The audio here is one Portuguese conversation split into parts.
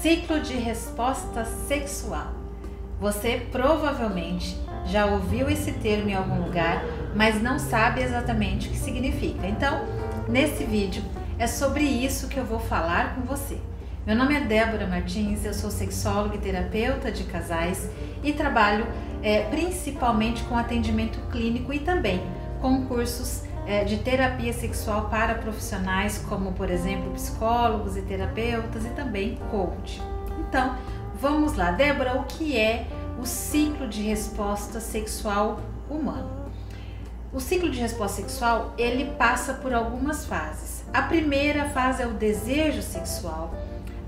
Ciclo de resposta sexual. Você provavelmente já ouviu esse termo em algum lugar, mas não sabe exatamente o que significa. Então, nesse vídeo é sobre isso que eu vou falar com você. Meu nome é Débora Martins, eu sou sexóloga e terapeuta de casais e trabalho é, principalmente com atendimento clínico e também com cursos de terapia sexual para profissionais, como por exemplo psicólogos e terapeutas e também coach. Então, vamos lá, Débora, o que é o ciclo de resposta sexual humano? O ciclo de resposta sexual ele passa por algumas fases. A primeira fase é o desejo sexual,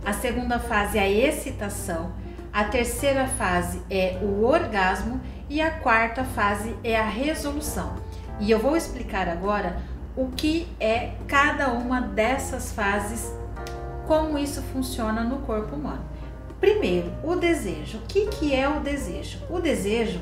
a segunda fase é a excitação, a terceira fase é o orgasmo e a quarta fase é a resolução. E eu vou explicar agora o que é cada uma dessas fases, como isso funciona no corpo humano. Primeiro, o desejo. O que, que é o desejo? O desejo,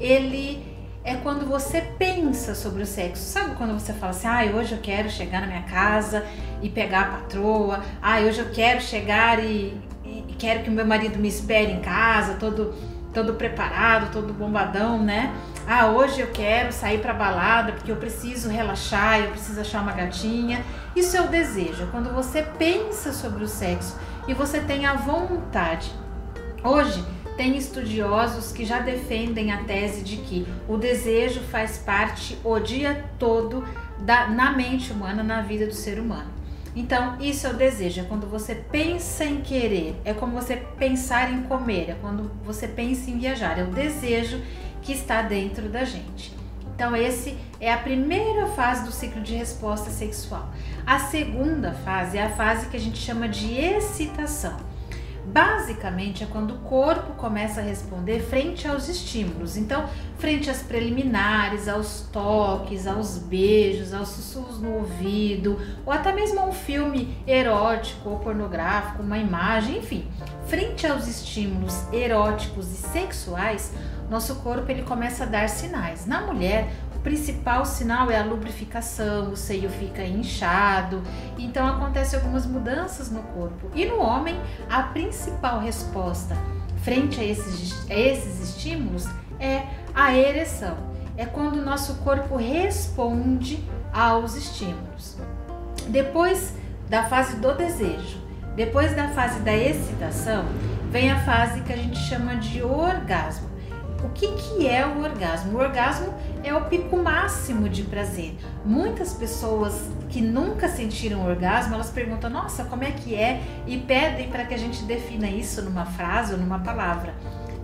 ele é quando você pensa sobre o sexo. Sabe quando você fala assim, ah, hoje eu quero chegar na minha casa e pegar a patroa, ah, hoje eu quero chegar e, e, quero que o meu marido me espere em casa, todo todo preparado, todo bombadão, né? Ah, hoje eu quero sair para balada porque eu preciso relaxar, eu preciso achar uma gatinha. Isso é o desejo, quando você pensa sobre o sexo e você tem a vontade. Hoje tem estudiosos que já defendem a tese de que o desejo faz parte o dia todo da, na mente humana, na vida do ser humano. Então, isso é o desejo, é quando você pensa em querer, é como você pensar em comer, é quando você pensa em viajar, é o desejo que está dentro da gente. Então, esse é a primeira fase do ciclo de resposta sexual. A segunda fase é a fase que a gente chama de excitação. Basicamente é quando o corpo começa a responder frente aos estímulos. Então, frente às preliminares, aos toques, aos beijos, aos sussurros no ouvido, ou até mesmo a um filme erótico ou pornográfico, uma imagem, enfim. Frente aos estímulos eróticos e sexuais, nosso corpo ele começa a dar sinais. Na mulher, principal sinal é a lubrificação, o seio fica inchado, então acontecem algumas mudanças no corpo. E no homem, a principal resposta frente a esses, a esses estímulos é a ereção. É quando o nosso corpo responde aos estímulos. Depois da fase do desejo, depois da fase da excitação, vem a fase que a gente chama de orgasmo. O que, que é o orgasmo? O orgasmo é o pico máximo de prazer. Muitas pessoas que nunca sentiram orgasmo, elas perguntam: "Nossa, como é que é?" e pedem para que a gente defina isso numa frase ou numa palavra.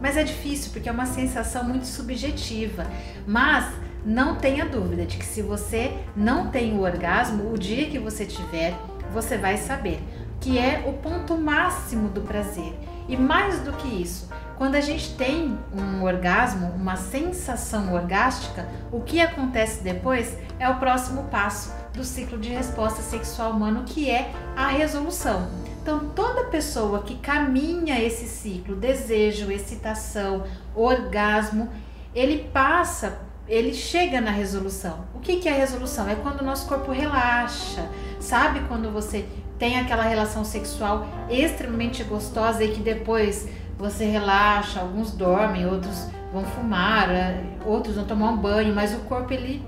Mas é difícil porque é uma sensação muito subjetiva. Mas não tenha dúvida de que se você não tem o orgasmo, o dia que você tiver, você vai saber que é o ponto máximo do prazer. E mais do que isso, quando a gente tem um orgasmo, uma sensação orgástica, o que acontece depois é o próximo passo do ciclo de resposta sexual humano, que é a resolução. Então, toda pessoa que caminha esse ciclo, desejo, excitação, orgasmo, ele passa, ele chega na resolução. O que, que é a resolução? É quando o nosso corpo relaxa. Sabe quando você tem aquela relação sexual extremamente gostosa e que depois você relaxa, alguns dormem, outros vão fumar, é, outros vão tomar um banho, mas o corpo ele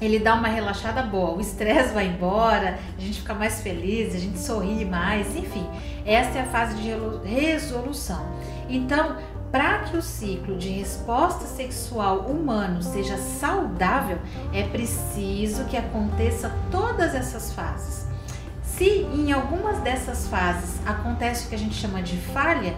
ele dá uma relaxada boa, o estresse vai embora, a gente fica mais feliz, a gente sorri mais, enfim, essa é a fase de resolução. Então, para que o ciclo de resposta sexual humano seja saudável, é preciso que aconteça todas essas fases. Se em algumas dessas fases acontece o que a gente chama de falha,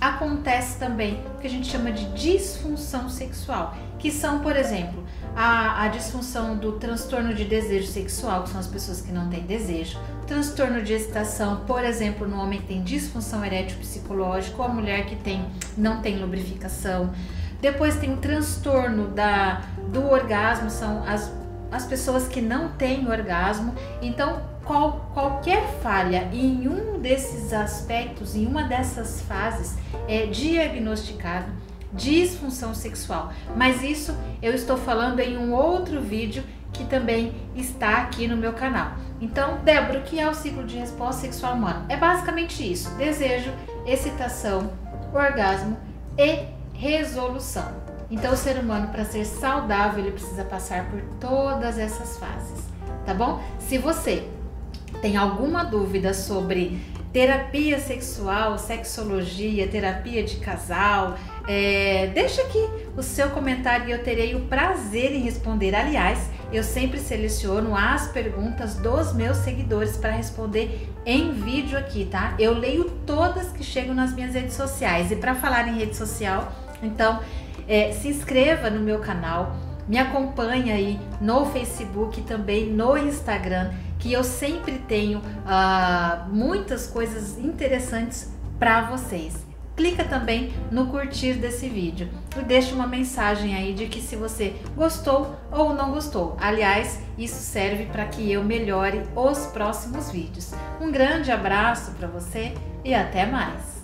acontece também o que a gente chama de disfunção sexual, que são, por exemplo, a, a, disfunção do transtorno de desejo sexual, que são as pessoas que não têm desejo, transtorno de excitação, por exemplo, no homem que tem disfunção erétil psicológica, ou a mulher que tem não tem lubrificação. Depois tem o transtorno da, do orgasmo, são as, as pessoas que não têm orgasmo. Então, qual, qualquer falha em um desses aspectos, em uma dessas fases, é diagnosticado disfunção sexual. Mas isso eu estou falando em um outro vídeo que também está aqui no meu canal. Então, Débora, o que é o ciclo de resposta sexual humana? É basicamente isso: desejo, excitação, orgasmo e resolução. Então, o ser humano, para ser saudável, ele precisa passar por todas essas fases, tá bom? Se você tem alguma dúvida sobre terapia sexual, sexologia, terapia de casal, é, deixa aqui o seu comentário e eu terei o prazer em responder. Aliás, eu sempre seleciono as perguntas dos meus seguidores para responder em vídeo aqui, tá? Eu leio todas que chegam nas minhas redes sociais. E para falar em rede social, então é, se inscreva no meu canal, me acompanhe aí no Facebook e também no Instagram que eu sempre tenho uh, muitas coisas interessantes para vocês. Clica também no curtir desse vídeo e deixa uma mensagem aí de que se você gostou ou não gostou. Aliás, isso serve para que eu melhore os próximos vídeos. Um grande abraço para você e até mais!